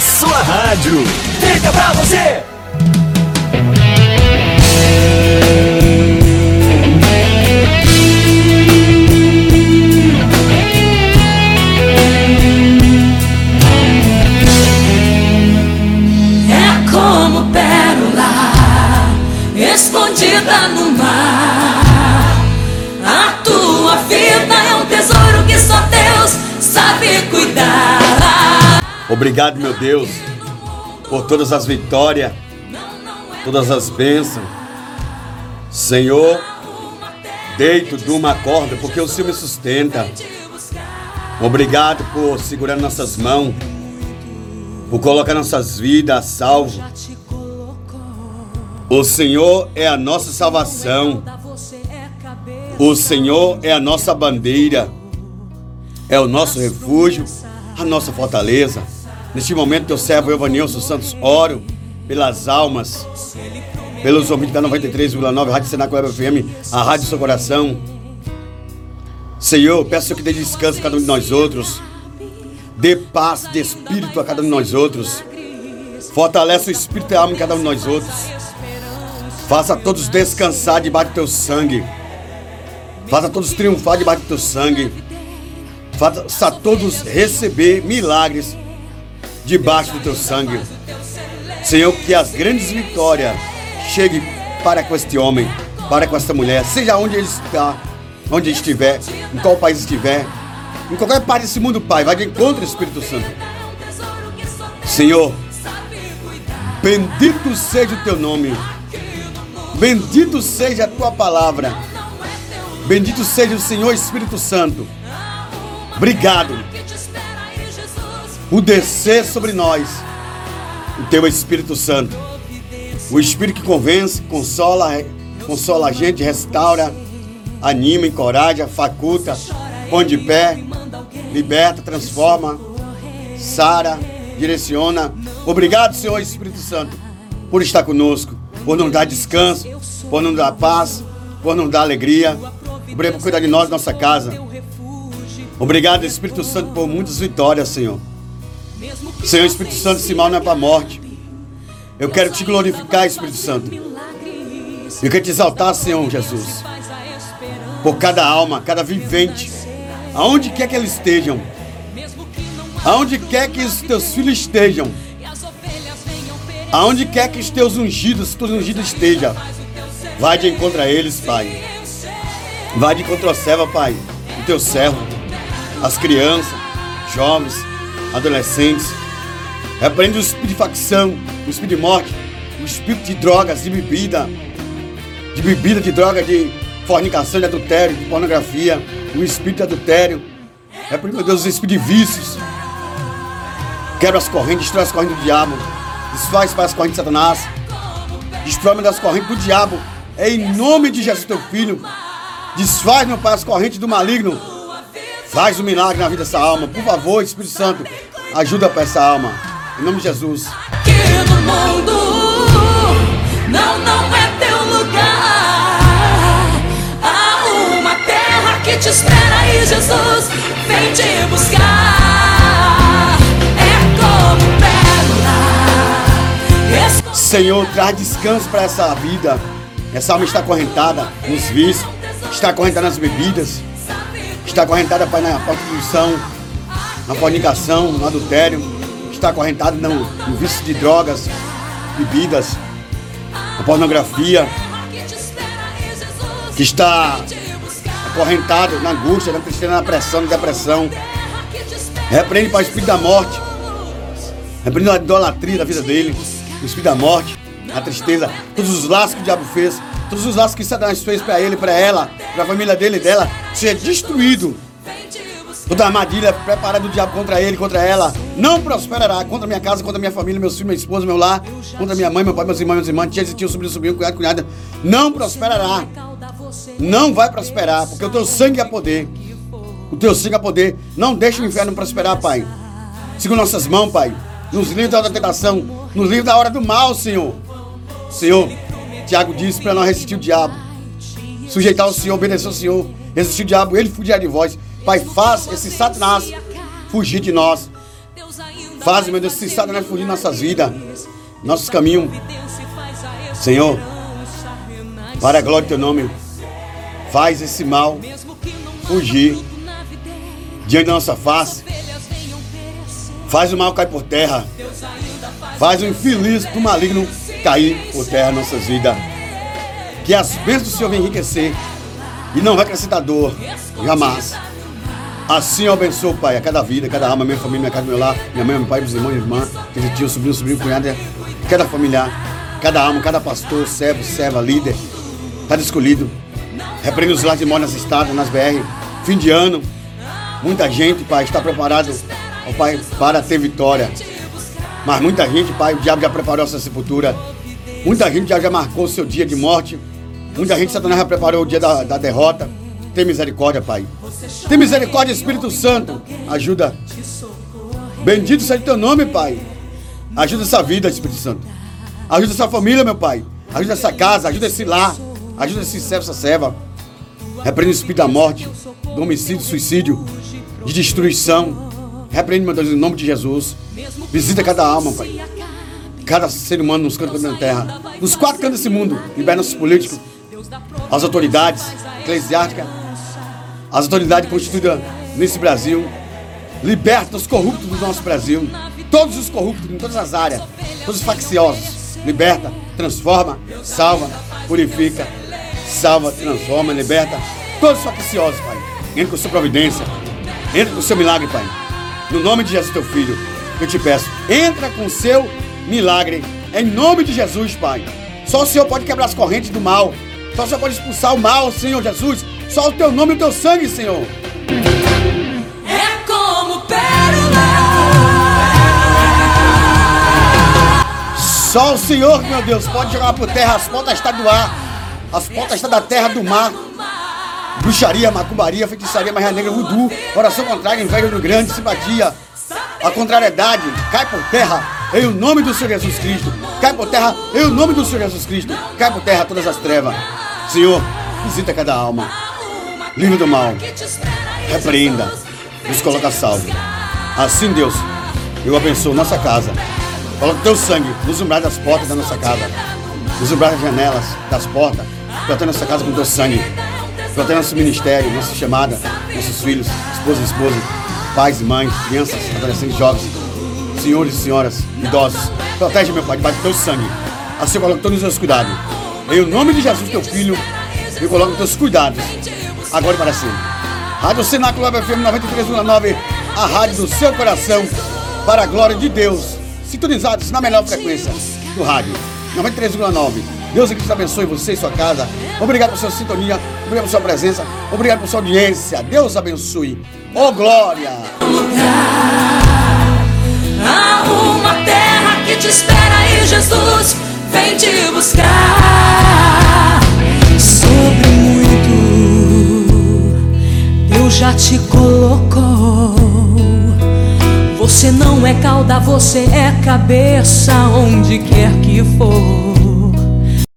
sua rádio. Fica pra você. Obrigado, meu Deus, por todas as vitórias, todas as bênçãos. Senhor, deito, durmo, acordo, porque o Senhor me sustenta. Obrigado por segurar nossas mãos, por colocar nossas vidas a salvo. O Senhor é a nossa salvação. O Senhor é a nossa bandeira. É o nosso refúgio, a nossa fortaleza. Neste momento, teu servo Evanilson Santos, oro pelas almas, pelos ouvintes da 93,9 Rádio Senaco Web FM, a Rádio Seu Coração. Senhor, peço que dê descanso a cada um de nós outros. Dê paz de espírito a cada um de nós outros. Fortalece o espírito e a alma em cada um de nós outros. Faça todos descansar debaixo do teu sangue. Faça todos triunfar debaixo do teu sangue. Faça todos receber milagres debaixo do teu sangue. Senhor, que as grandes vitórias cheguem para com este homem, para com esta mulher, seja onde ele está, onde ele estiver, em qual país estiver, em qualquer parte desse mundo, Pai, vai de encontro ao Espírito Santo. Senhor, bendito seja o teu nome, bendito seja a tua palavra, bendito seja o Senhor Espírito Santo. Obrigado por descer sobre nós o teu Espírito Santo. O Espírito que convence, consola, consola a gente, restaura, anima, encoraja, faculta, põe de pé, liberta, transforma, sara, direciona. Obrigado, Senhor Espírito Santo, por estar conosco, por nos dar descanso, por nos dar paz, por nos dar alegria. Obrigado por cuidar de nós, nossa casa. Obrigado, Espírito Santo, por muitas vitórias, Senhor. Senhor Espírito Santo, esse mal não é para a morte. Eu quero te glorificar, Espírito Santo. Eu quero te exaltar, Senhor Jesus. Por cada alma, cada vivente. Aonde quer que eles estejam. Aonde quer que os teus filhos estejam. Aonde quer que os teus ungidos, os teus ungidos estejam. Vai de encontro a eles, Pai. Vai de encontro a serva, Pai. O teu servo. As crianças, jovens, adolescentes. Repreende o espírito de facção, o espírito de morte, o espírito de drogas, de bebida, de bebida, de droga, de fornicação, de adultério, de pornografia, o espírito de adultério. Repreende, meu Deus, o espírito de vícios. Quebra as correntes, destrói as correntes do diabo. Desfaz para as correntes de Satanás. Destrói das correntes do diabo. É em nome de Jesus, teu filho. Desfaz, meu Pai, as correntes do maligno. Faz um milagre na vida dessa alma. Por favor, Espírito Santo, ajuda para essa alma. Em nome de Jesus. Que no mundo não, não é teu lugar. Há uma terra que te espera aí, Jesus. Vem te buscar. É como pérola. Senhor, traz descanso para essa vida. Essa alma está acorrentada nos vícios, está acorrentada nas bebidas, está acorrentada na prostituição, na fornicação, no adultério, está acorrentada no, no vício de drogas, bebidas, na pornografia, que está acorrentado na angústia, na tristeza, na pressão, na depressão. Repreende para o espírito da morte. Repreende a idolatria da vida dele, o espírito da morte, a tristeza, todos os laços que o diabo fez, todos os laços que Satanás fez para ele, para ela, para a família dele e dela, seja destruído. Toda armadilha preparada do diabo contra ele, contra ela, não prosperará contra minha casa, contra minha família, meus filhos, minha esposa, meu lar, contra minha mãe, meu pai, meus irmãos, meus irmãos, tia, tio, sobrinho, sobrinho, cunhado, cunhada. Não prosperará. Não vai prosperar, porque o teu sangue é poder. O teu sangue é poder. Não deixe o inferno prosperar, Pai. Segura nossas mãos, Pai. Nos livre da hora da tentação. Nos livre da hora do mal, Senhor. Senhor, Tiago disse para nós resistir o diabo. Sujeitar o Senhor, obedecer o Senhor. Resistir o diabo, ele fugirá de vós. Pai, faz esse Satanás fugir de nós. Faz, meu Deus, cessar né, fugir nossas vidas, nossos caminhos. Senhor, para a glória do teu nome, faz esse mal fugir diante da nossa face. Faz o mal cair por terra. Faz o infeliz do maligno cair por terra nossas vidas. Que as bênçãos do Senhor venham enriquecer e não vai acrescentar dor, jamais. Assim eu abençoo, Pai, a cada vida, cada alma, minha família, minha casa, meu lar, minha mãe, meu pai, meus irmãos, minha irmã, meu tio, sobrinho, sobrinho, cunhado, cada familiar, cada alma, cada pastor, servo, serva, líder, cada escolhido. Repreende os lados de morte nas estradas, nas BR. Fim de ano, muita gente, Pai, está preparado, ó Pai, para ter vitória. Mas muita gente, Pai, o diabo já preparou essa sepultura. Muita gente já, já marcou o seu dia de morte. Muita gente, Satanás já preparou o dia da, da derrota. Tem misericórdia, Pai. Tem misericórdia, Espírito Santo. Ajuda. Bendito seja o teu nome, Pai. Ajuda essa vida, Espírito Santo. Ajuda essa família, meu Pai. Ajuda essa casa, ajuda esse lar. Ajuda esse servo, essa serva. Repreende o espírito da morte, do homicídio, suicídio, de destruição. Repreende, meu Deus, em nome de Jesus. Visita cada alma, Pai. Cada ser humano nos cantos da terra. Nos quatro cantos desse mundo. Libera nossos políticos, as autoridades eclesiásticas, as autoridades constituídas nesse Brasil. Liberta os corruptos do nosso Brasil. Todos os corruptos em todas as áreas. Todos os facciosos. Liberta, transforma, salva, purifica, salva, transforma, liberta. Todos os facciosos, Pai. Entra com sua providência. Entra com o seu milagre, Pai. No nome de Jesus, teu filho, eu te peço, entra com o seu milagre. Em nome de Jesus, Pai. Só o Senhor pode quebrar as correntes do mal. Só o Senhor pode expulsar o mal, Senhor Jesus. Só o teu nome e o teu sangue, Senhor. É como pérola. Só o Senhor, meu Deus, pode jogar por terra as portas está do ar, as portas está da terra, do mar. Bruxaria, macumbaria, feitiçaria, magia negra, voodoo, oração contrária, inveja do grande, simpatia. A contrariedade cai por terra em o nome do Senhor Jesus Cristo. Cai por terra em o nome do Senhor Jesus Cristo. Cai por terra todas as trevas. Senhor, visita cada alma. Livre do mal. Repreenda. Nos coloca salvo. Assim, Deus, eu abençoo nossa casa. Coloca teu sangue nos umbrais das portas da nossa casa. Nos umbrais das janelas, das portas. Protege nossa casa com teu sangue. Protege nosso ministério, nossa chamada, nossos filhos, esposa e esposa, pais e mães, crianças, adolescentes, jovens, senhores e senhoras, idosos. Protege, meu Pai, debaixo do teu sangue. Assim eu coloco todos os seus cuidados. Em nome de Jesus, teu filho, eu coloco os teus cuidados. Agora e para sempre. Rádio Cenáculo FM 93,9, a rádio do seu coração, para a glória de Deus. Sintonizados na melhor frequência do rádio, 93,9. Deus que te abençoe você e sua casa. Obrigado por sua sintonia, obrigado por sua presença, obrigado por sua audiência. Deus abençoe. Oh glória! Há uma terra que te espera aí, Jesus vem te buscar. Sobre muito, Deus já te colocou. Você não é cauda, você é cabeça, onde quer que for.